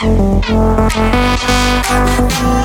Thank you.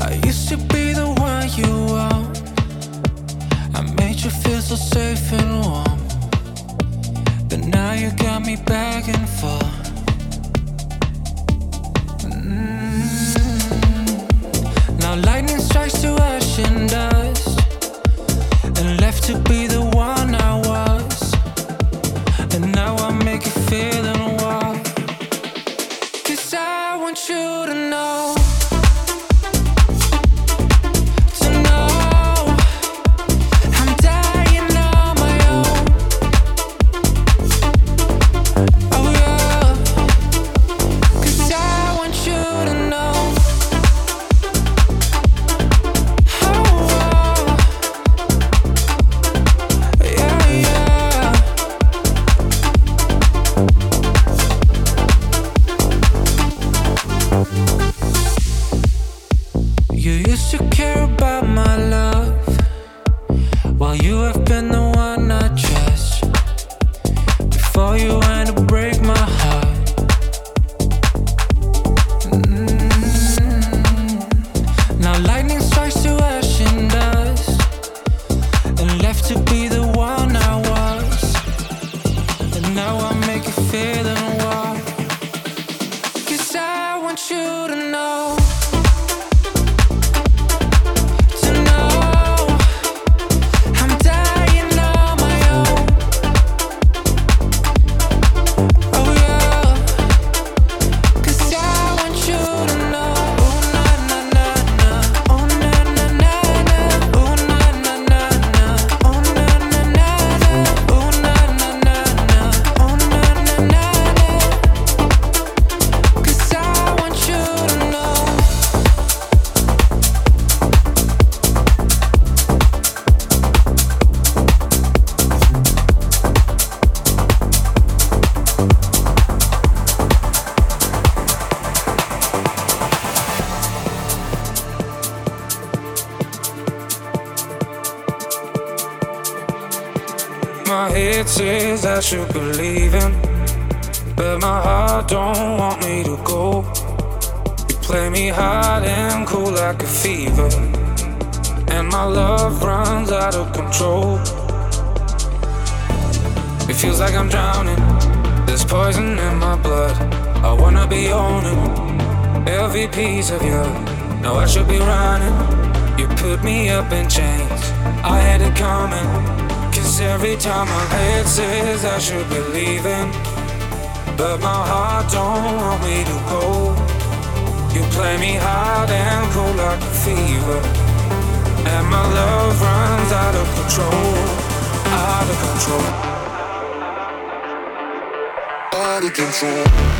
I used to be the one you want. I made you feel so safe and warm. But now you got me begging for. Mm. Now lightning strikes to ash and dust. And left to be the one. Should believe in. But my heart don't want me to go. You play me hot and cool like a fever. And my love runs out of control. It feels like I'm drowning. There's poison in my blood. I wanna be owning every piece of you. Now I should be running. You put me up in chains. I had it coming. Every time my head says I should be leaving, but my heart don't want me to go. You play me hard and cold like a fever, and my love runs out of control, out of control, out of control.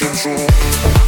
control.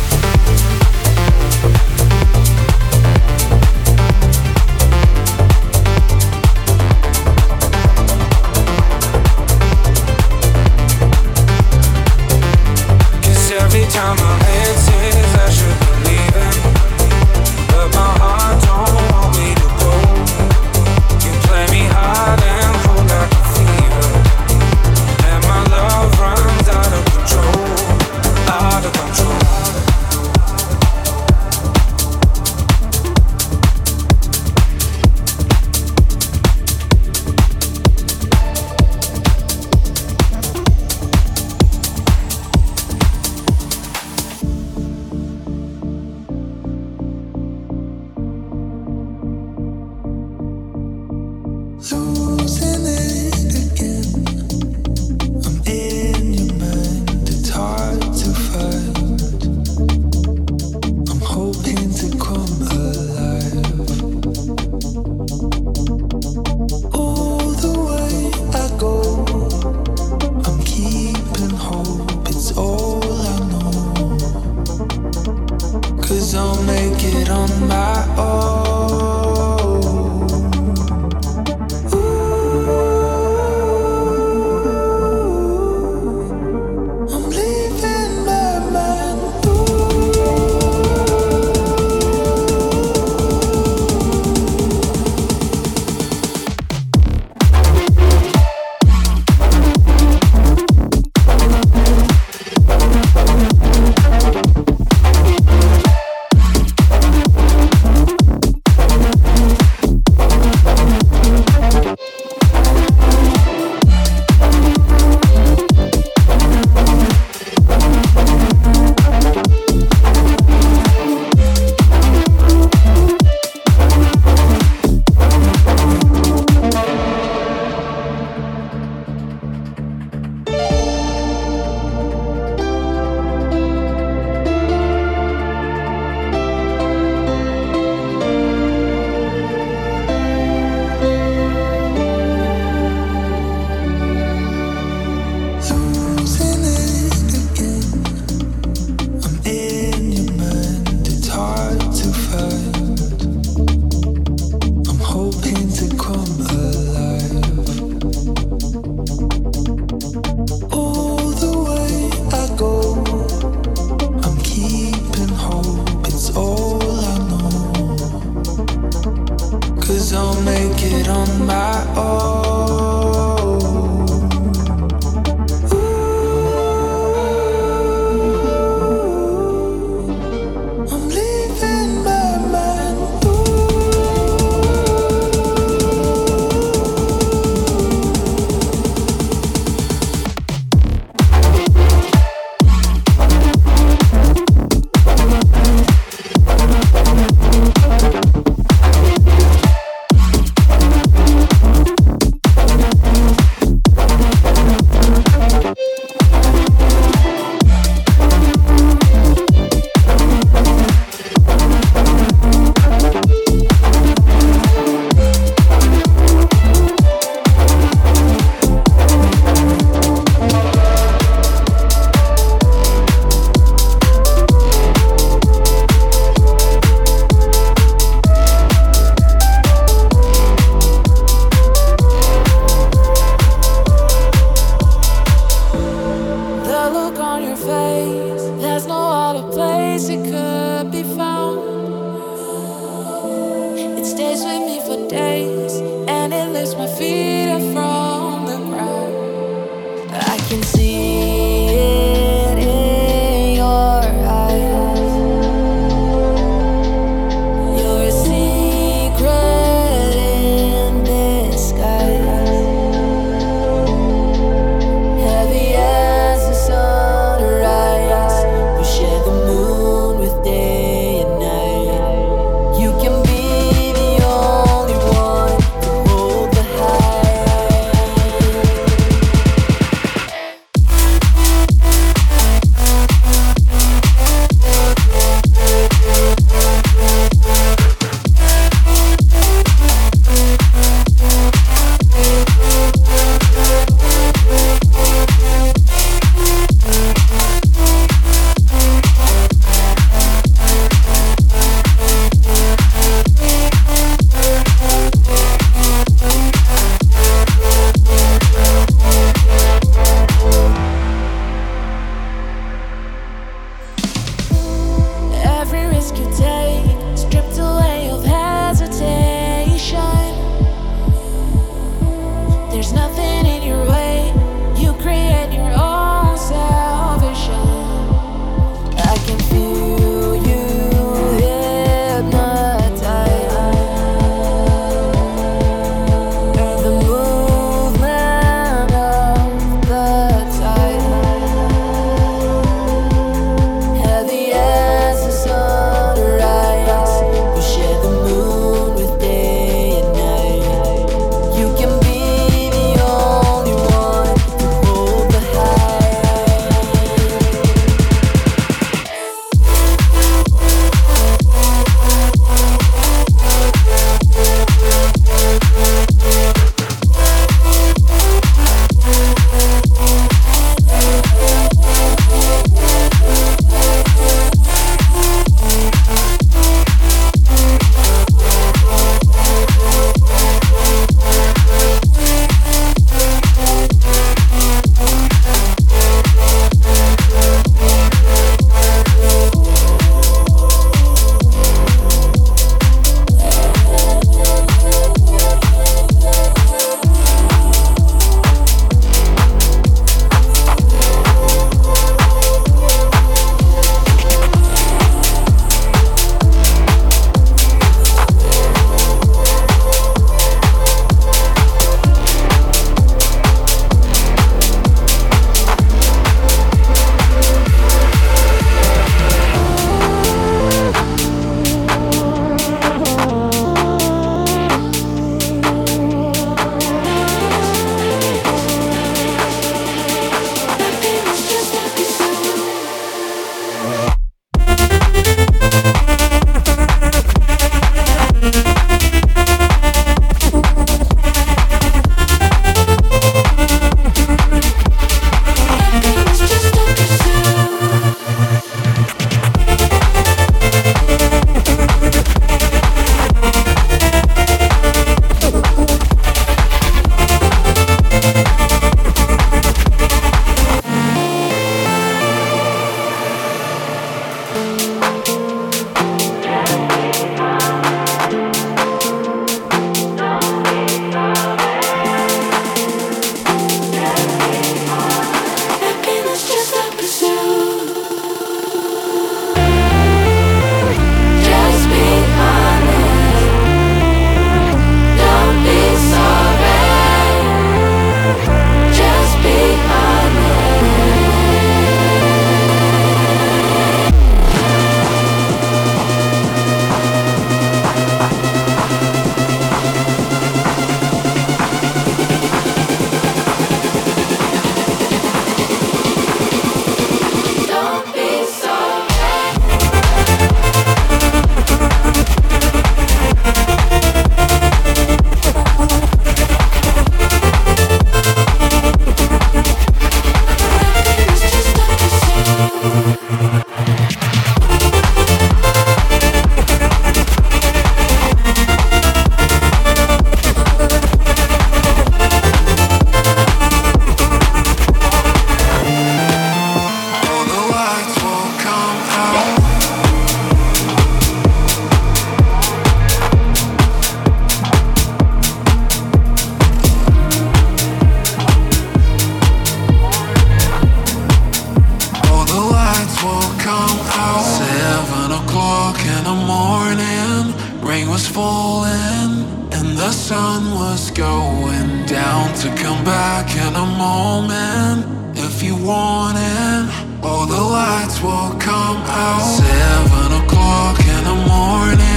out. Seven o'clock in the morning, rain was falling, and the sun was going down to come back in a moment. If you want it, all the lights will come out. Seven o'clock in the morning.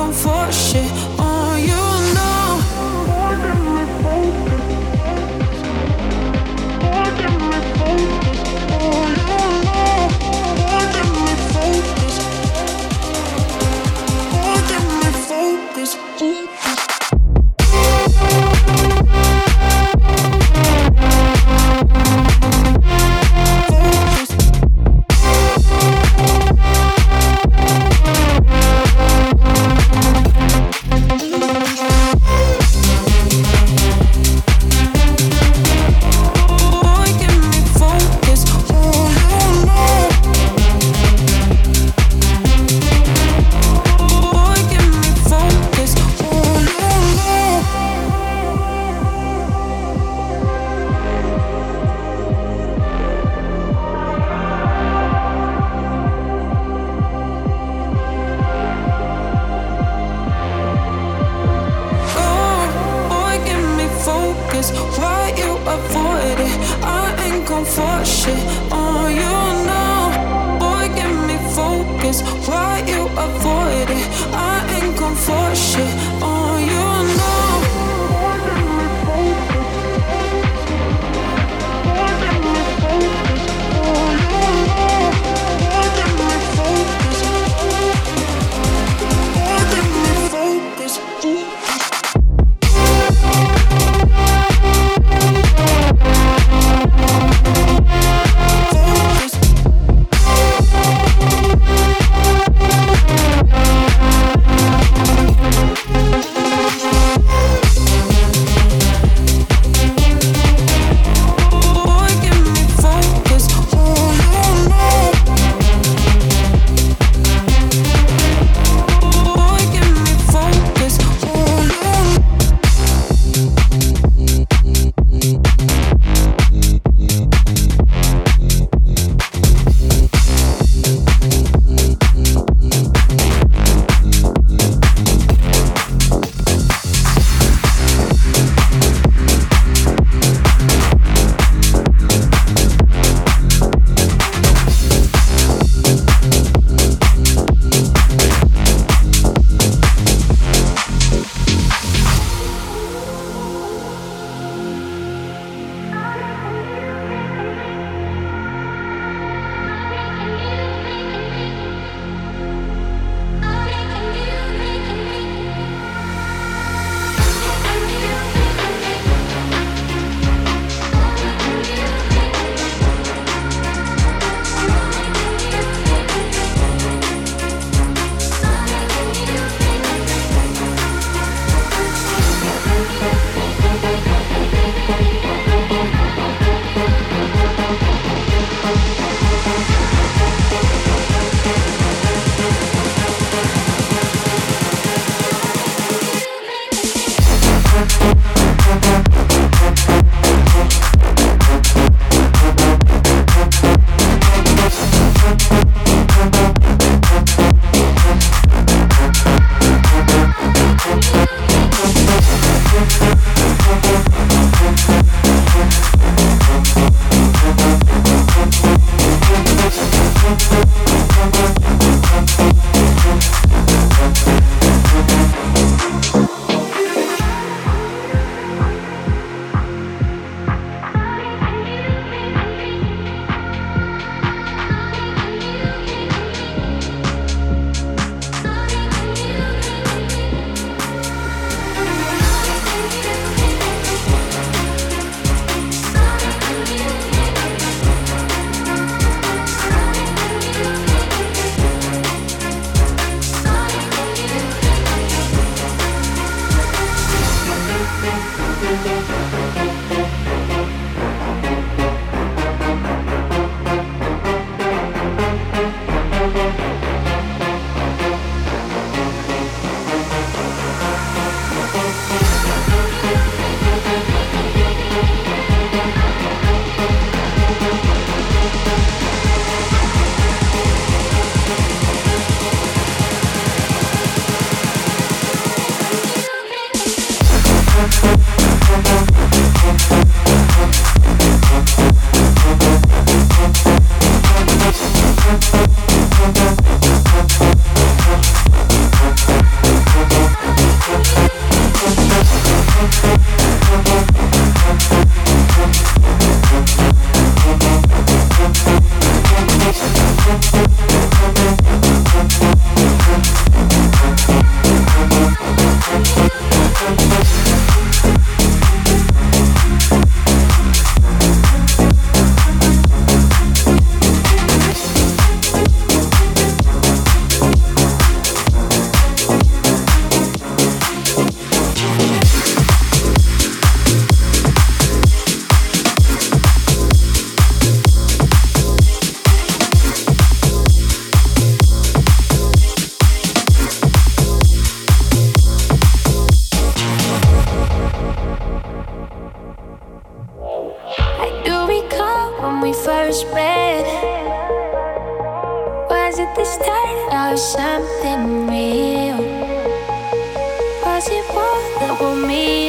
Ain't gon' shit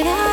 that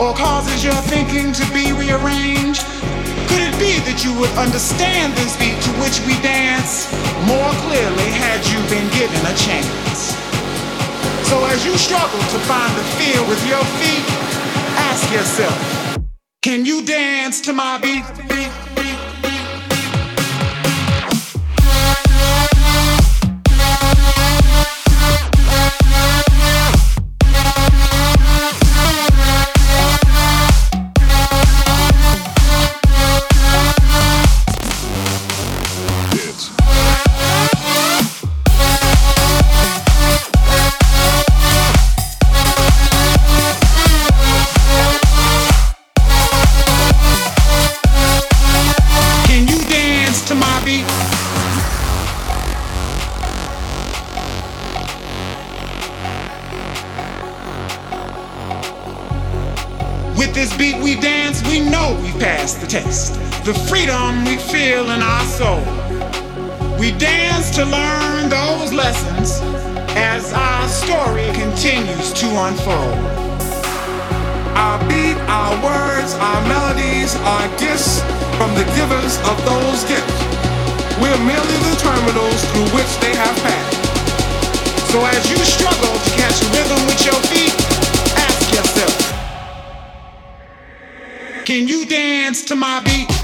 or causes your thinking to be rearranged? Could it be that you would understand this beat to which we dance more clearly had you been given a chance? So as you struggle to find the feel with your feet, ask yourself, can you dance to my beat? Beat? the test. The freedom we feel in our soul. We dance to learn those lessons as our story continues to unfold. Our beat, our words, our melodies are gifts from the givers of those gifts. We're merely the terminals through which they have passed. So as you struggle to catch rhythm with your feet, can you dance to my beat?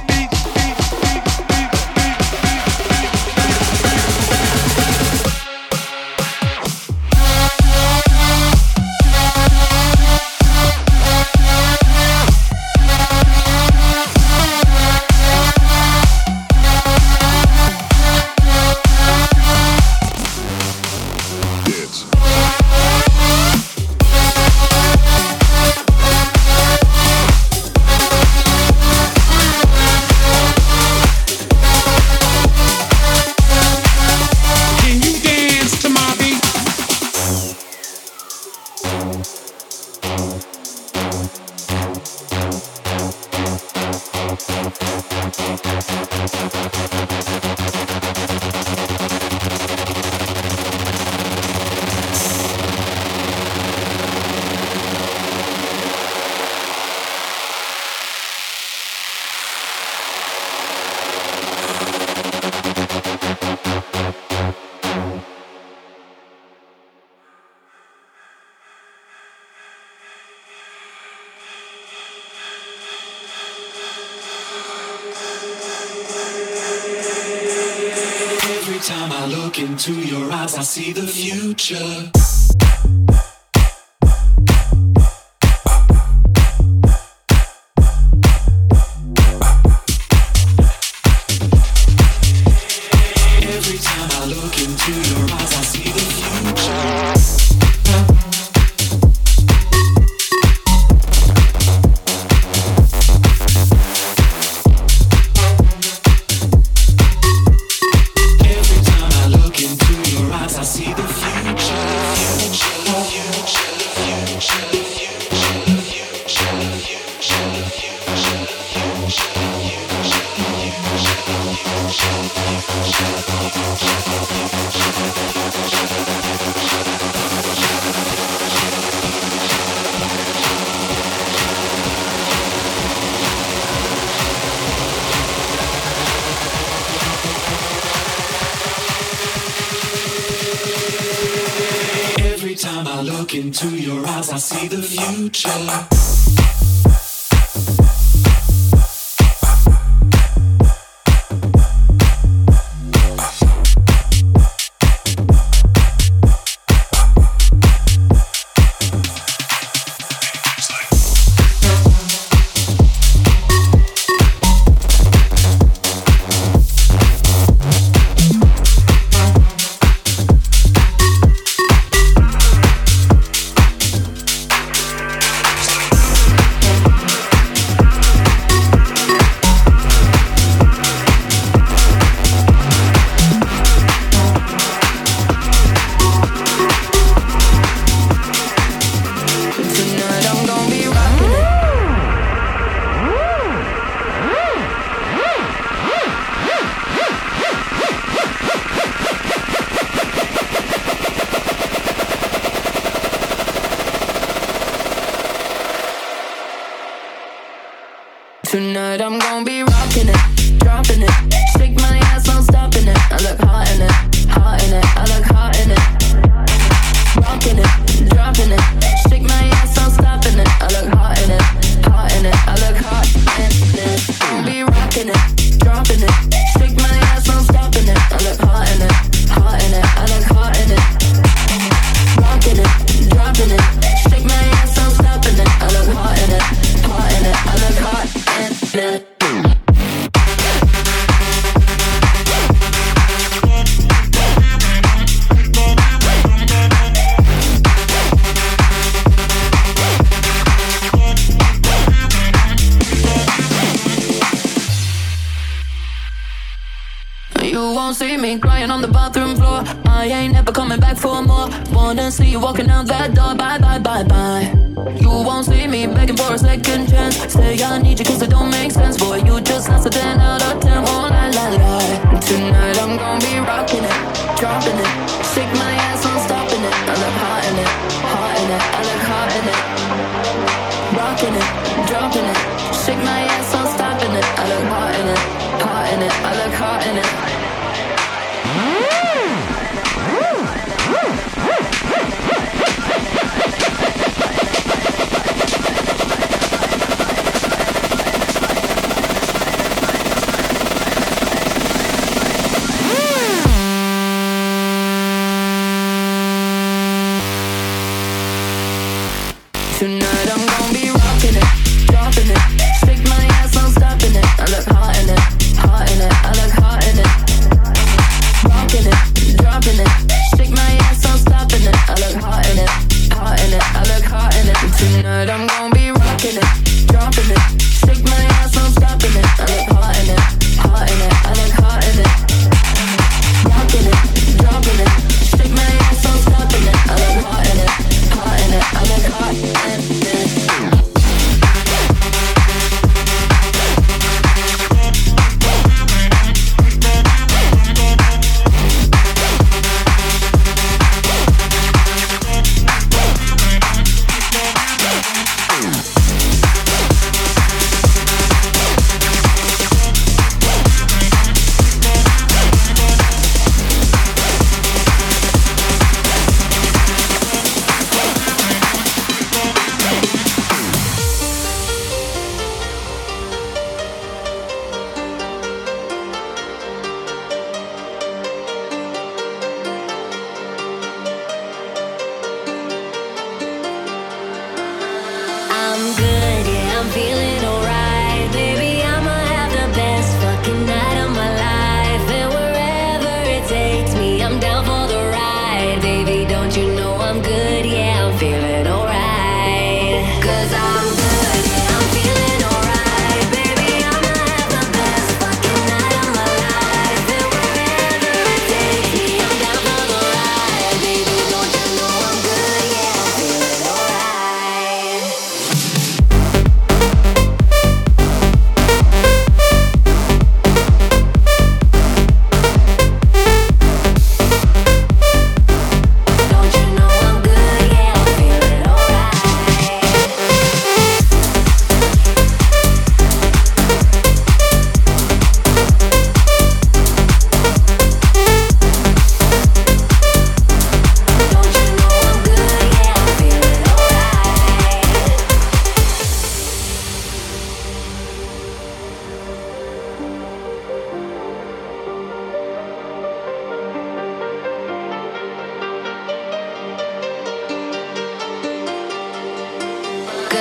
Shake my ass,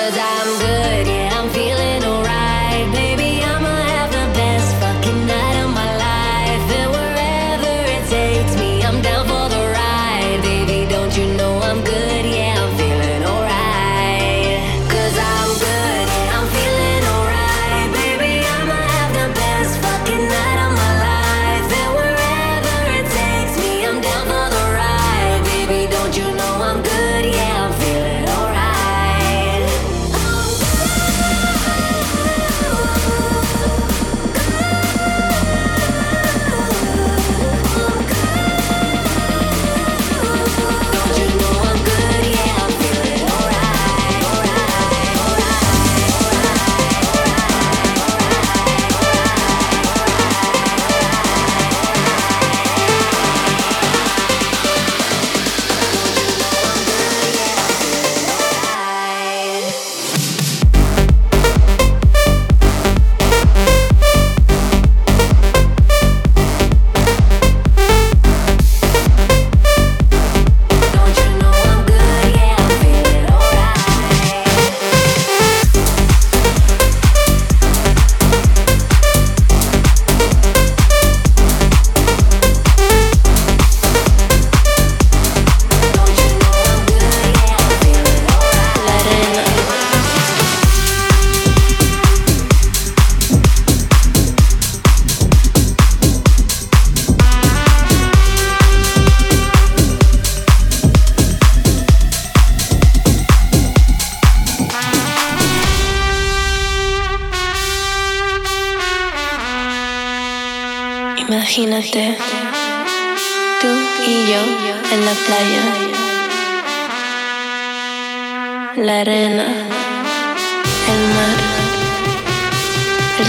Cause I'm good.